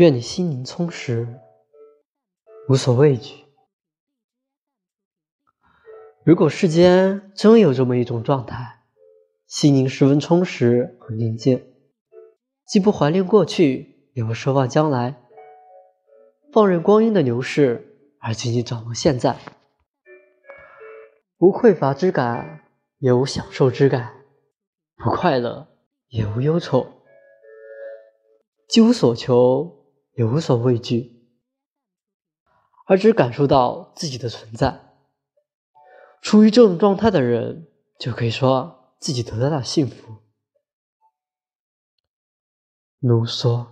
愿你心灵充实，无所畏惧。如果世间真有这么一种状态，心灵十分充实和宁静，既不怀念过去，也不奢望将来，放任光阴的流逝，而仅仅掌握现在，无匮乏之感，也无享受之感，不快乐，也无忧愁，既无所求。也无所畏惧，而只感受到自己的存在。处于这种状态的人，就可以说自己得到了幸福。卢梭。